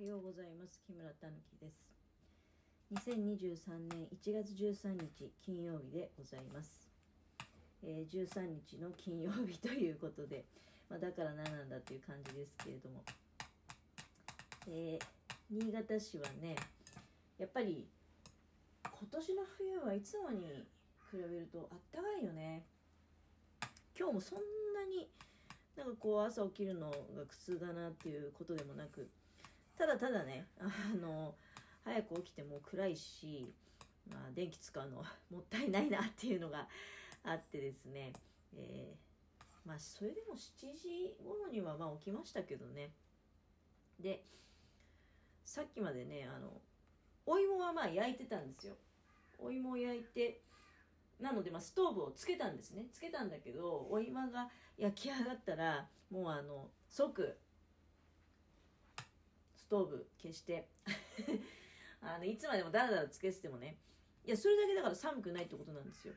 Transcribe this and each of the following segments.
おはようございます。木村たぬきです。2023年1月13日金曜日でございます、えー13日の金曜日ということで、まあ、だから何なんだっていう感じですけれども、えー新潟市はねやっぱり今年の冬はいつもに比べるとあったかいよね。今日もそんなになんかこう朝起きるのが苦痛だなっていうことでもなくただただねあの早く起きても暗いし、まあ、電気使うのもったいないなっていうのがあってですね、えーまあそれでも7時頃にはま起きましたけどね。でさっきまでねあのお芋はまあ焼いてたんですよ。お芋を焼いてなので、まあ、ストーブをつけたんですね。つけたんだけどお芋が焼き上がったらもうあの即トーブ消して。あのいつまでもダラダラつけててもね。いやそれだけだから寒くないってことなんですよ。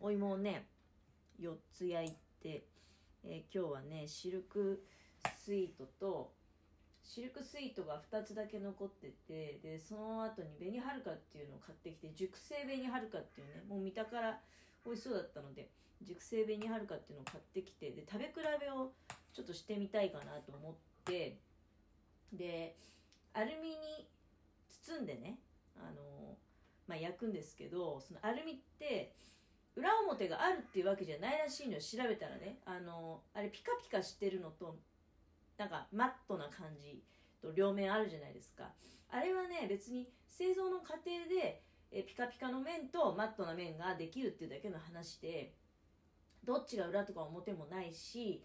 お芋をね4つ焼いて、えー今日はねシルクスイートとシルクスイートが2つだけ残ってて。でその後に紅はるかっていうのを買ってきて熟成紅はるかっていうねもう見たから美味しそうだったので熟成紅はるかっていうのを買ってきて。で食べ比べをちょっとしてみたいかなと思って。でアルミに包んでねあの、まあ、焼くんですけどそのアルミって裏表があるっていうわけじゃないらしいのよ調べたらね。あのあれピカピカしてるのとなんかマットな感じと両面あるじゃないですか。あれはね別に製造の過程でえピカピカの面とマットな面ができるっていうだけの話でどっちが裏とか表もないし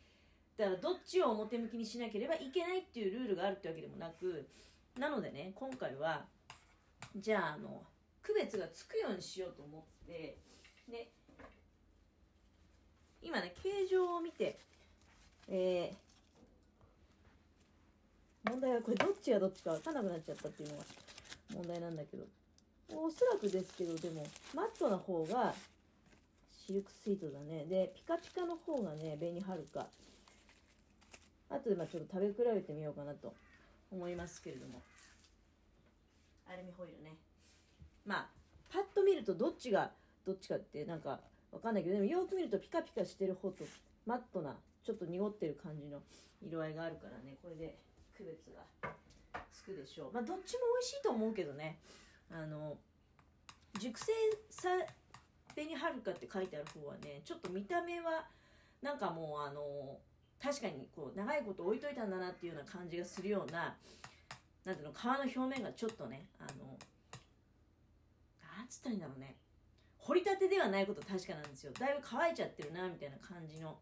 だからどっちを表向きにしなければいけないっていうルールがあるってわけでもなくなのでね今回はじゃああの区別がつくようにしようと思ってで今ね形状を見てえー問題はこれどっちがどっちか分かんなくなっちゃったっていうのが問題なんだけどおそらくですけどでもマットな方がシルクスイートだね。でピカピカの方がね紅はるか。あとでまあちょっと食べ比べてみようかなと思いますけれども。アルミホイルね。まあパッと見るとどっちがどっちかってなんかわかんないけどでもよく見るとピカピカしてる方とマットなちょっと濁ってる感じの色合いがあるからねこれで区別がつくでしょう。まあどっちも美味しいと思うけどね。あの熟成さ紅はるかって書いてある方はねちょっと見た目はなんかもうあの確かにこう長いこと置いといたんだなっていうような感じがするようななんていうの皮の表面がちょっとねあのなんつったらいいんだろうね。掘りたてではないこと確かなんですよ。だいぶ乾いちゃってるなみたいな感じの。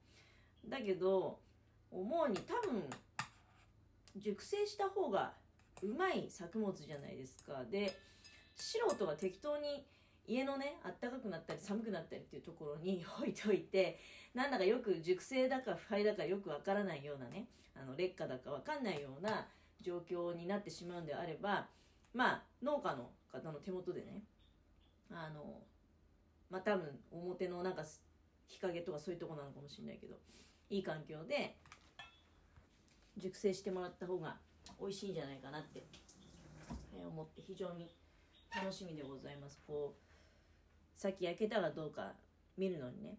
だけど思うに多分熟成した方がうまい作物じゃないですか。で素人が適当に家のねあったかくなったり寒くなったりっていうところに 置いといてなんだかよく熟成だか腐敗だかよくわからないようなねあの劣化だかわかんないような状況になってしまうんであればまあ農家の方の手元でねあのまあ多分表のなんか日陰とかそういうとこなのかもしれないけどいい環境で熟成してもらった方が美味しいんじゃないかなって思って非常に楽しみでございます。こうさっき焼けたかどうか見るのにね、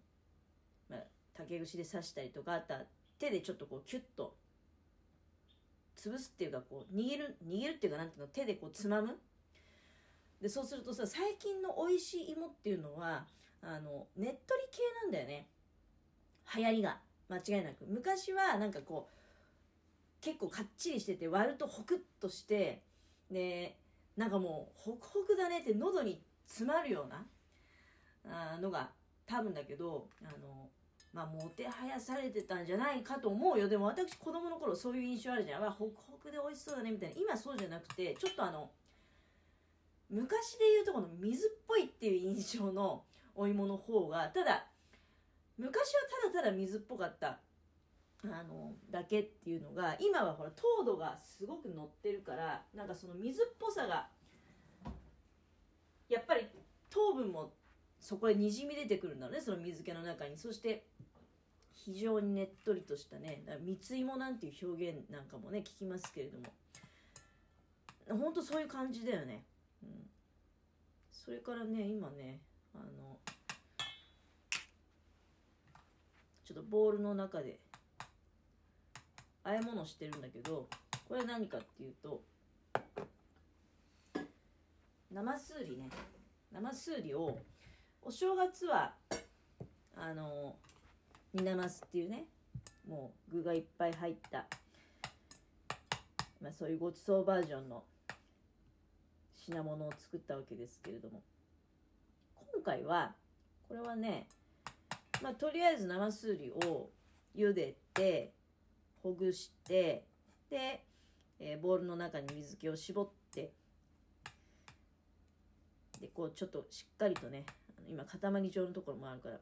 まあ、竹串で刺したりとかあとは手でちょっとこうキュッと潰すっていうかこう握る握るっていうかなんていうの手でこうつまむ。でそうするとさ最近の美味しい芋っていうのはあのねっとり系なんだよね。流行りが間違いなく。昔はなんかこう結構かっちりしてて割るとホクッとしてでなんかもうホクホクだねって喉に詰まるようなあのが多分だけどあのまあもてはやされてたんじゃないかと思うよ。でも私子供の頃そういう印象あるじゃん。わホクホクで美味しそうだねみたいな。今そうじゃなくてちょっとあの昔でいうとこの水っぽいっていう印象のお芋の方がただ昔はただただ水っぽかったあのだけっていうのが今はほら糖度がすごく乗ってるからなんかその水っぽさがやっぱり糖分もそこへにじみ出てくるんだねその水気の中に。そして非常にねっとりとしたね蜜芋なんていう表現なんかもね聞きますけれども。ほんとそういう感じだよね、うん、それからね今ねあのちょっとボウルの中で和え物してるんだけどこれは何かっていうと生すうりね。生すうりをお正月はあの煮なますっていうねもう具がいっぱい入った、まあ、そういうごちそうバージョンの品物を作ったわけですけれども今回はこれはねまあとりあえず生すうりを茹でてほぐしてで、えー、ボウルの中に水気を絞ってでこうちょっとしっかりとね今塊状のところもあるから。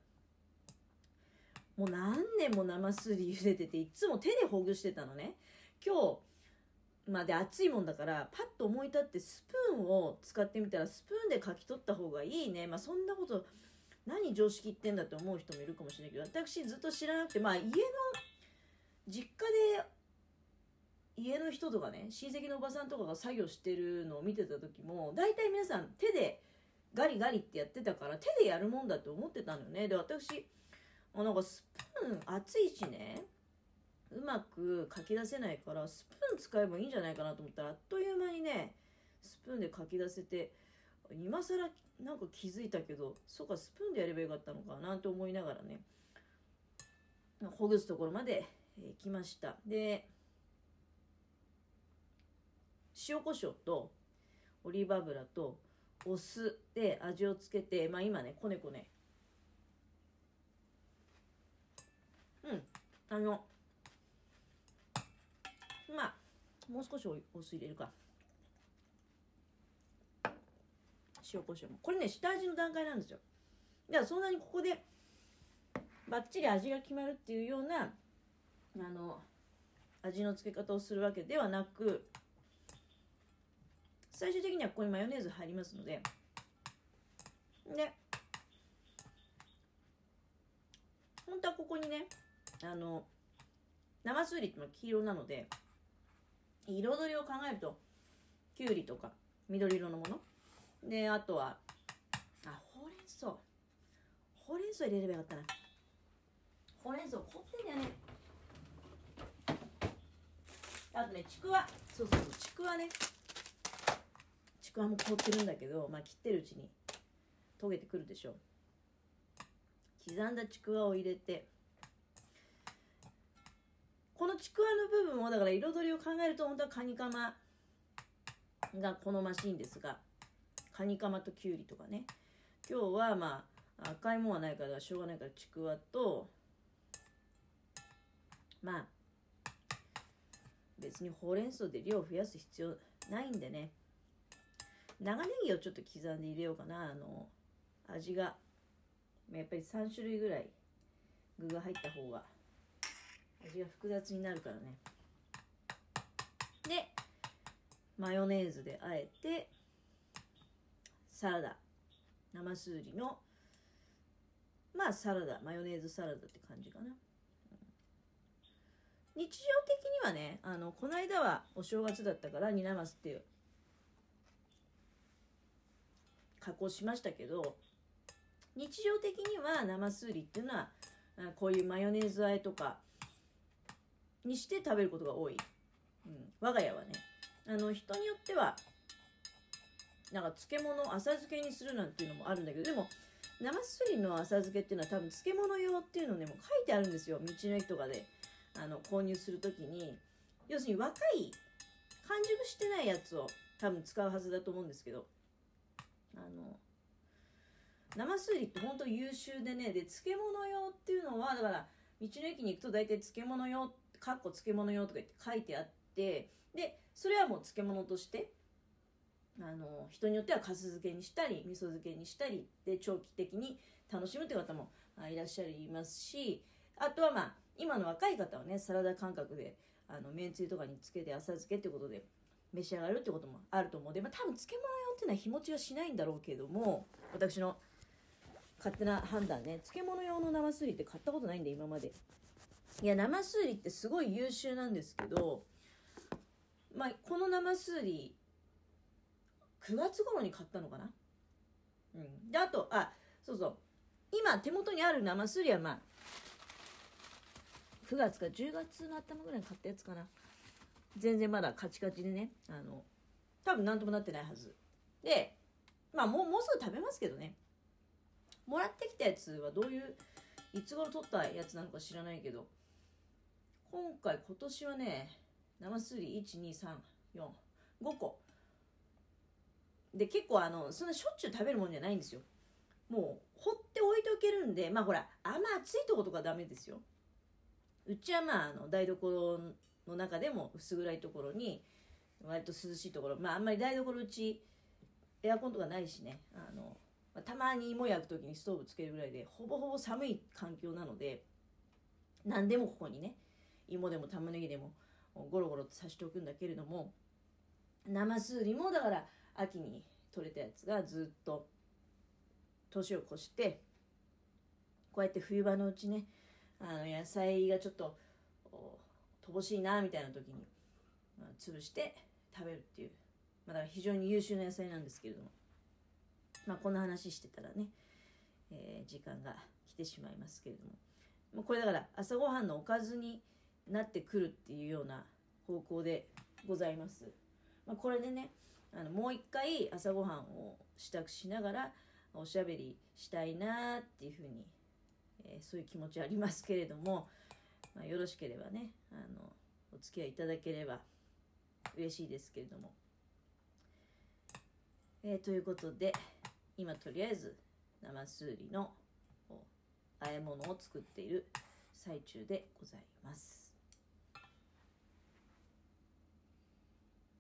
もう何年も生すり茹でてていつも手でほぐしてたのね。今日まで熱いもんだからパッと思い立ってスプーンを使ってみたらスプーンでかき取った方がいいね。まあそんなこと何常識言ってんだって思う人もいるかもしれないけど私ずっと知らなくてまあ家の実家で家の人とかね親戚のおばさんとかが作業してるのを見てた時も大体皆さん手でガリガリってやってたから手でやるもんだって思ってたのよね。で私あなんかスプーン熱いしね。うまくかき出せないからスプーン使えばいいんじゃないかなと思ったらあっという間にねスプーンでかき出せて今更なんか気づいたけどそうかスプーンでやればよかったのかなと思いながらねほぐすところまで行きました。で塩コショウとオリーブ油とお酢で味をつけてまあ今ねこねこね。うんあのまあもう少しお酢入れるか。塩コショウも。これね下味の段階なんですよ。だからそんなにここでバッチリ味が決まるっていうようなあの味の付け方をするわけではなく最終的にはここにマヨネーズ入りますので。で本当はここにねあの生すりってのは黄色なので彩りを考えるときゅうりとか緑色のもの。であとはあほうれん草。ほうれん草入れればよかったな。ほうれん草凝ってんだよねあとねちくわ。そうそうそうちくわね。ちくわも凍ってるんだけどまあ切ってるうちに溶けてくるでしょ。刻んだちくわを入れてこのちくわの部分をだから彩りを考えると本当はカニカマが好ましいんですがカニカマときゅうりとかね。今日はまあ赤いもんはないからしょうがないからちくわとまあ別にほうれん草で量を増やす必要ないんでね。長ネギをちょっと刻んで入れようかな。あの味が。やっぱり3種類ぐらい具が入った方が。味が複雑になるからね。でマヨネーズであえて。サラダ。生すうりの。まあサラダ。マヨネーズサラダって感じかな。日常的にはねあのこの間はお正月だったから煮なますっていう加工しましたけど日常的には生すうりっていうのはこういうマヨネーズ和えとかにして食べることが多い、うん、我が家はね。あの人によってはなんか漬物浅漬けにするなんていうのもあるんだけどでも生すりの浅漬けっていうのは多分漬物用っていうのねもう書いてあるんですよ。道の駅とかであの購入する時に。要するに若い完熟してないやつを多分使うはずだと思うんですけどあの生すりって本当優秀でねで漬物用っていうのはだから道の駅に行くと大体漬物用かっこ漬物用とか言って書いてあってでそれはもう漬物としてあの人によってはかす漬けにしたり味噌漬けにしたりで長期的に楽しむという方もいらっしゃいますしあとはまあ今の若い方はねサラダ感覚であのめんつゆとかにつけて浅漬けってことで召し上がるってこともあると思う。で、まあ、多分漬物っていうのは日持ちはしないんだろうけども私の勝手な判断ね。漬物用の生すりって買ったことないんで今まで。いや生すりってすごい優秀なんですけどまあこの生すり9月頃に買ったのかな？うん。であとあそうそう。今手元にある生すりはまあ9月か10月の頭ぐらいに買ったやつかな。全然まだカチカチでねあの多分何ともなってないはず。でまあもうもうすぐ食べますけどね。もらってきたやつはどういういつ頃取ったやつなのか知らないけど。今回今年はね生すり12345個。で結構あのそんなしょっちゅう食べるもんじゃないんですよ。もう放って置いておけるんでまあほらあんま暑いとことかダメですよ。うちはまああの台所の中でも薄暗いところに割と涼しいところまああんまり台所うちエアコンとかないしね。あの、たまに芋焼く時にストーブつけるぐらいでほぼほぼ寒い環境なので何でもここにね芋でも玉ねぎでもゴロゴロと刺しておくんだけれども生すうりもだから秋に取れたやつがずっと年を越してこうやって冬場のうちねあの野菜がちょっと乏しいなみたいな時に、潰して食べるっていう、まあ、だ非常に優秀な野菜なんですけれども、まあ、こんな話してたらね、えー、時間が来てしまいますけれども、まあ、これだから朝ごはんのおかずになってくるっていうような方向でございます。まあ、これでねあのもう一回朝ごはんを支度しながらおしゃべりしたいなっていうふうに、えー、そういう気持ちありますけれども、まあ、よろしければねあのお付き合いいただければ嬉しいですけれども。えー、ということで今とりあえず生すうりの和え物を作っている最中でございます。